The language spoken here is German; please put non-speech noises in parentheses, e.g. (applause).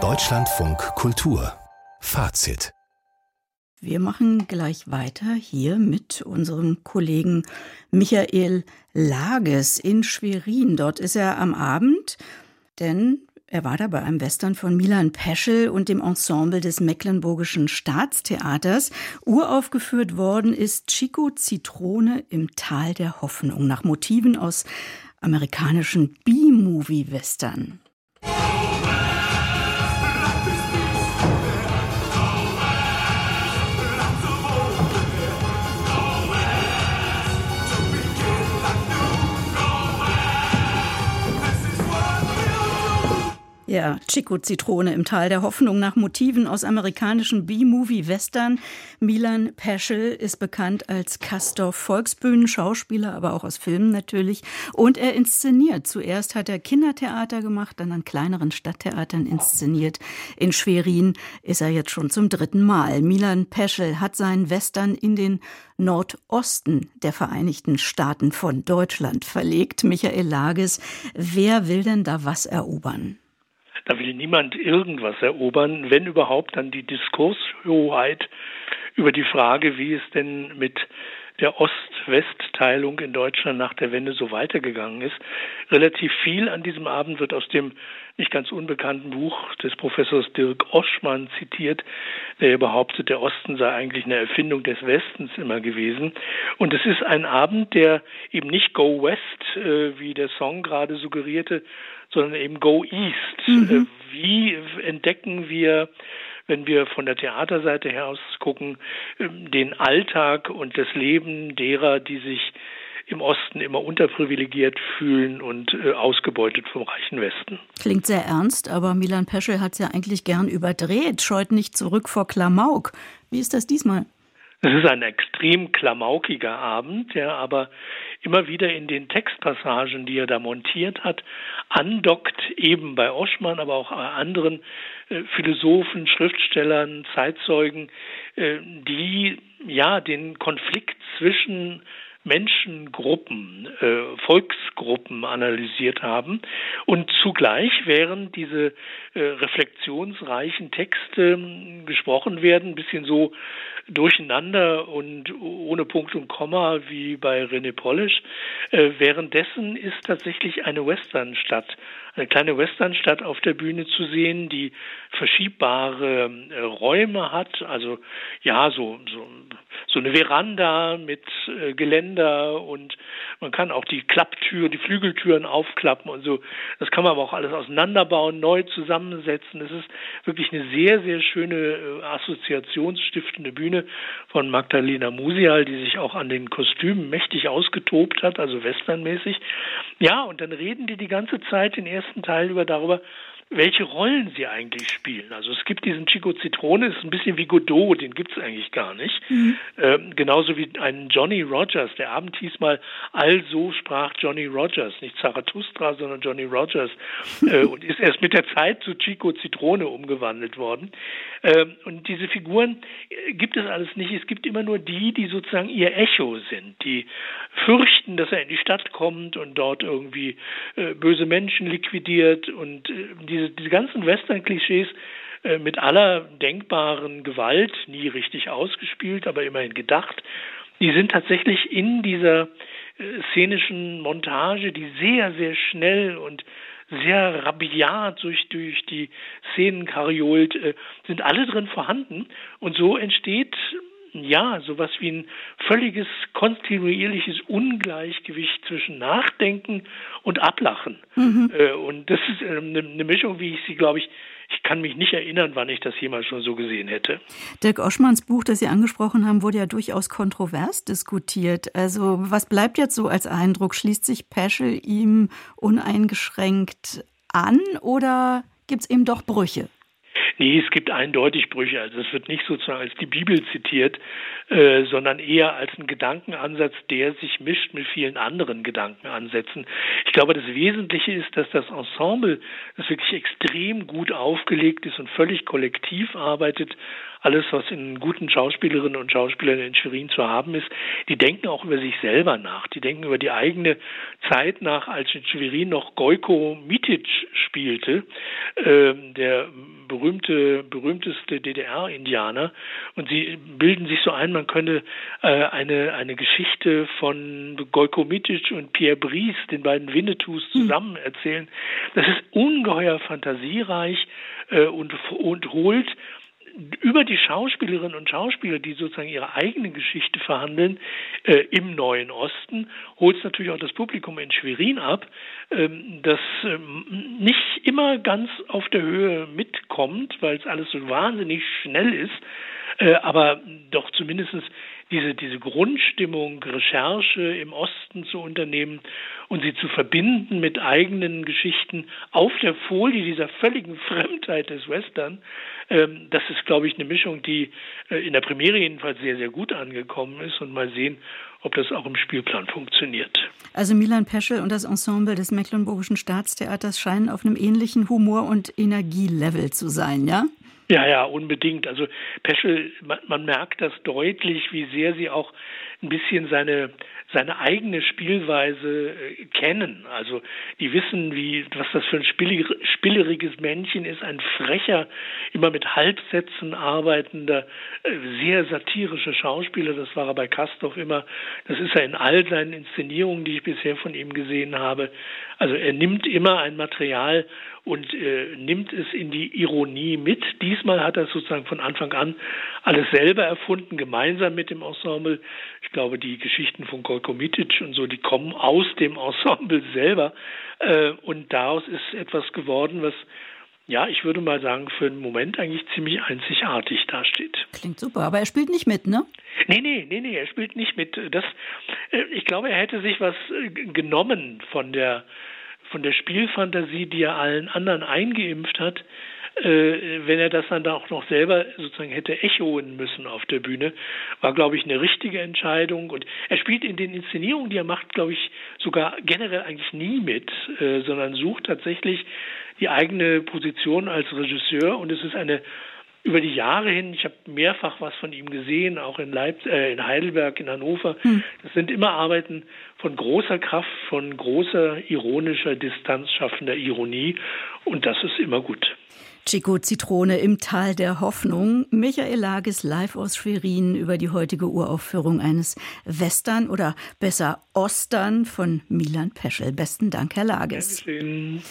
Deutschlandfunk Kultur Fazit wir machen gleich weiter hier mit unserem Kollegen Michael Lages in Schwerin. Dort ist er am Abend, denn er war da bei einem Western von Milan Peschel und dem Ensemble des Mecklenburgischen Staatstheaters. Uraufgeführt worden ist Chico Zitrone im Tal der Hoffnung nach Motiven aus amerikanischen B-Movie-Western. Ja, Chico Zitrone im Tal der Hoffnung nach Motiven aus amerikanischen B-Movie-Western. Milan Peschel ist bekannt als Castor Volksbühnen-Schauspieler, aber auch aus Filmen natürlich. Und er inszeniert. Zuerst hat er Kindertheater gemacht, dann an kleineren Stadttheatern inszeniert. In Schwerin ist er jetzt schon zum dritten Mal. Milan Peschel hat seinen Western in den Nordosten der Vereinigten Staaten von Deutschland verlegt. Michael Lages, wer will denn da was erobern? Da will niemand irgendwas erobern, wenn überhaupt dann die Diskurshoheit über die Frage, wie es denn mit der Ost-West-Teilung in Deutschland nach der Wende so weitergegangen ist. Relativ viel an diesem Abend wird aus dem nicht ganz unbekannten Buch des Professors Dirk Oschmann zitiert, der behauptet, der Osten sei eigentlich eine Erfindung des Westens immer gewesen. Und es ist ein Abend, der eben nicht Go West, äh, wie der Song gerade suggerierte, sondern eben Go East. Mhm. Äh, wie entdecken wir wenn wir von der Theaterseite her aus gucken, ähm, den Alltag und das Leben derer, die sich im Osten immer unterprivilegiert fühlen und äh, ausgebeutet vom reichen Westen. Klingt sehr ernst, aber Milan Peschel hat es ja eigentlich gern überdreht, scheut nicht zurück vor Klamauk. Wie ist das diesmal? Es ist ein extrem klamaukiger Abend, der aber immer wieder in den Textpassagen, die er da montiert hat, andockt, eben bei Oschmann, aber auch bei anderen äh, Philosophen, Schriftstellern, Zeitzeugen, äh, die ja den Konflikt zwischen Menschengruppen, äh, Volksgruppen analysiert haben. Und zugleich, während diese äh, reflexionsreichen Texte hm, gesprochen werden, ein bisschen so durcheinander und ohne Punkt und Komma wie bei René Polish, äh, währenddessen ist tatsächlich eine Westernstadt eine kleine Westernstadt auf der Bühne zu sehen, die verschiebbare äh, Räume hat, also ja, so, so, so eine Veranda mit äh, Geländer und man kann auch die Klapptür, die Flügeltüren aufklappen und so. Das kann man aber auch alles auseinanderbauen, neu zusammensetzen. Es ist wirklich eine sehr, sehr schöne äh, assoziationsstiftende Bühne von Magdalena Musial, die sich auch an den Kostümen mächtig ausgetobt hat, also westernmäßig. Ja, und dann reden die die ganze Zeit den ersten Teil über darüber, welche Rollen sie eigentlich spielen. Also es gibt diesen Chico Zitrone, ist ein bisschen wie Godot, den gibt es eigentlich gar nicht. Mhm. Ähm, genauso wie einen Johnny Rogers. Der Abend hieß mal Also sprach Johnny Rogers, nicht Zarathustra, sondern Johnny Rogers (laughs) äh, und ist erst mit der Zeit zu Chico Zitrone umgewandelt worden. Ähm, und diese Figuren äh, gibt es alles nicht. Es gibt immer nur die, die sozusagen ihr Echo sind, die fürchten, dass er in die Stadt kommt und dort irgendwie äh, böse Menschen liquidiert und äh, die diese, diese ganzen Western-Klischees äh, mit aller denkbaren Gewalt, nie richtig ausgespielt, aber immerhin gedacht, die sind tatsächlich in dieser äh, szenischen Montage, die sehr, sehr schnell und sehr rabiat durch, durch die Szenen kariolt, äh, sind alle drin vorhanden. Und so entsteht ja, sowas wie ein völliges kontinuierliches Ungleichgewicht zwischen Nachdenken und Ablachen. Mhm. Äh, und das ist eine, eine Mischung, wie ich sie, glaube ich, ich kann mich nicht erinnern, wann ich das jemals schon so gesehen hätte. Dirk Oschmanns Buch, das Sie angesprochen haben, wurde ja durchaus kontrovers diskutiert. Also was bleibt jetzt so als Eindruck? Schließt sich Peschel ihm uneingeschränkt an oder gibt es eben doch Brüche? Nee, es gibt eindeutig Brüche. Also es wird nicht sozusagen als die Bibel zitiert, äh, sondern eher als ein Gedankenansatz, der sich mischt mit vielen anderen Gedankenansätzen. Ich glaube, das Wesentliche ist, dass das Ensemble, das wirklich extrem gut aufgelegt ist und völlig kollektiv arbeitet, alles, was in guten Schauspielerinnen und Schauspielern in Schwerin zu haben ist, die denken auch über sich selber nach. Die denken über die eigene Zeit nach, als in Schwerin noch Gojko Mitic spielte, äh, der berühmte, berühmteste DDR-Indianer. Und sie bilden sich so ein, man könne äh, eine, eine Geschichte von Gojko Mitic und Pierre Brice, den beiden Winnetous, hm. zusammen erzählen. Das ist ungeheuer fantasiereich äh, und, und holt über die Schauspielerinnen und Schauspieler, die sozusagen ihre eigene Geschichte verhandeln, äh, im Neuen Osten, holt es natürlich auch das Publikum in Schwerin ab, ähm, das ähm, nicht immer ganz auf der Höhe mitkommt, weil es alles so wahnsinnig schnell ist, äh, aber doch zumindest diese, diese Grundstimmung, Recherche im Osten zu unternehmen und sie zu verbinden mit eigenen Geschichten auf der Folie dieser völligen (laughs) Fremdheit des Western, ähm, das ist, glaube ich, eine Mischung, die äh, in der Premiere jedenfalls sehr, sehr gut angekommen ist und mal sehen, ob das auch im Spielplan funktioniert. Also Milan Peschel und das Ensemble des Mecklenburgischen Staatstheaters scheinen auf einem ähnlichen Humor- und Energielevel zu sein, ja? Ja, ja, unbedingt. Also Peschel, man, man, merkt das deutlich, wie sehr sie auch ein bisschen seine seine eigene Spielweise äh, kennen. Also die wissen, wie was das für ein spieleriges Männchen ist, ein frecher, immer mit Halbsätzen arbeitender, äh, sehr satirischer Schauspieler. Das war er bei Kastorf immer. Das ist er in all seinen Inszenierungen, die ich bisher von ihm gesehen habe. Also er nimmt immer ein Material und äh, nimmt es in die Ironie mit. Diesmal hat er sozusagen von Anfang an alles selber erfunden, gemeinsam mit dem Ensemble. Ich glaube, die Geschichten von Golko Mitic und so, die kommen aus dem Ensemble selber. Äh, und daraus ist etwas geworden, was ja, ich würde mal sagen, für einen Moment eigentlich ziemlich einzigartig dasteht. Klingt super, aber er spielt nicht mit, ne? Nee, nee, nee, nee, er spielt nicht mit. Das, äh, ich glaube, er hätte sich was äh, genommen von der von der Spielfantasie, die er allen anderen eingeimpft hat, äh, wenn er das dann auch noch selber sozusagen hätte echoen müssen auf der Bühne, war, glaube ich, eine richtige Entscheidung. Und er spielt in den Inszenierungen, die er macht, glaube ich, sogar generell eigentlich nie mit, äh, sondern sucht tatsächlich die eigene Position als Regisseur. Und es ist eine über die Jahre hin, ich habe mehrfach was von ihm gesehen, auch in, Leip äh, in Heidelberg, in Hannover. Hm. Das sind immer Arbeiten von großer Kraft, von großer ironischer Distanz schaffender Ironie und das ist immer gut. Chico Zitrone im Tal der Hoffnung. Michael Lages live aus Schwerin über die heutige Uraufführung eines Western oder besser Ostern von Milan Peschel. Besten Dank, Herr Lages. Dankeschön.